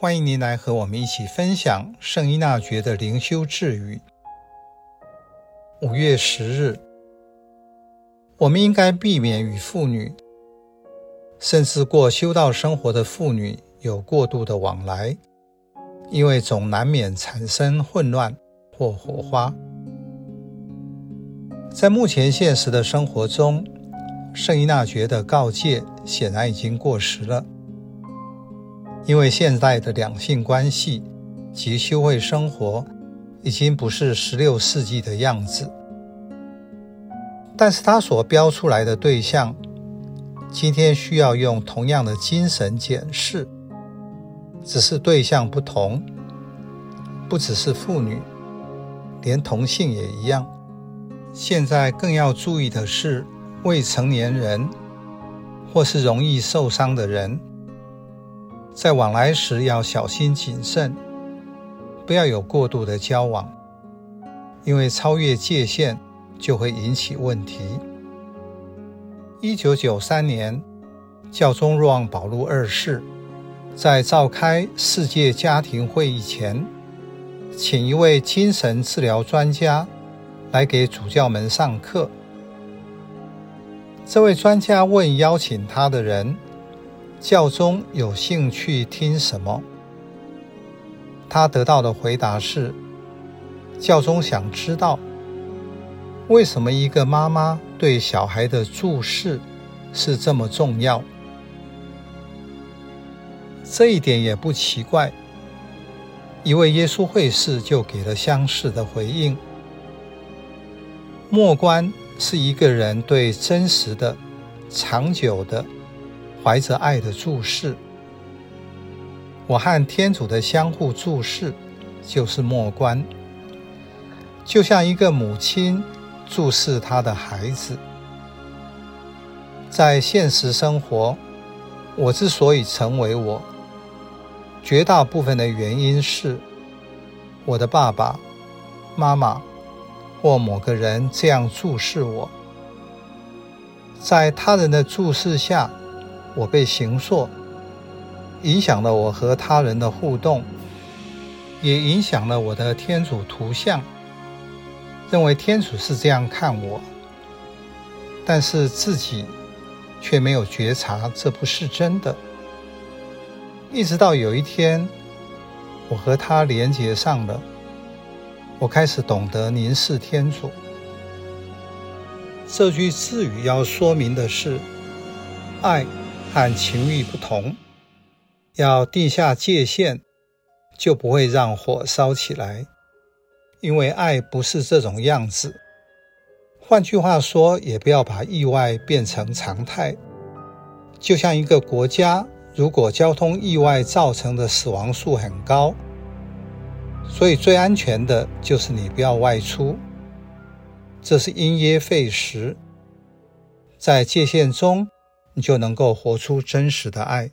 欢迎您来和我们一起分享圣依纳爵的灵修智语。五月十日，我们应该避免与妇女，甚至过修道生活的妇女有过度的往来，因为总难免产生混乱或火花。在目前现实的生活中，圣依纳爵的告诫显然已经过时了。因为现在的两性关系及修会生活已经不是十六世纪的样子，但是他所标出来的对象，今天需要用同样的精神检视，只是对象不同，不只是妇女，连同性也一样。现在更要注意的是未成年人，或是容易受伤的人。在往来时要小心谨慎，不要有过度的交往，因为超越界限就会引起问题。一九九三年，教宗若望保禄二世在召开世界家庭会议前，请一位精神治疗专家来给主教们上课。这位专家问邀请他的人，教宗有兴趣听什么？他得到的回答是：教宗想知道为什么一个妈妈对小孩的注视是这么重要。这一点也不奇怪。一位耶稣会士就给了相似的回应：默观是一个人对真实的、长久的。怀着爱的注视，我和天主的相互注视，就是默观。就像一个母亲注视她的孩子。在现实生活，我之所以成为我，绝大部分的原因是我的爸爸妈妈或某个人这样注视我，在他人的注视下。我被形塑，影响了我和他人的互动，也影响了我的天主图像。认为天主是这样看我，但是自己却没有觉察这不是真的。一直到有一天，我和他连接上了，我开始懂得凝视天主。这句智语要说明的是，爱。和情欲不同，要定下界限，就不会让火烧起来。因为爱不是这种样子。换句话说，也不要把意外变成常态。就像一个国家，如果交通意外造成的死亡数很高，所以最安全的就是你不要外出。这是因噎废食，在界限中。就能够活出真实的爱。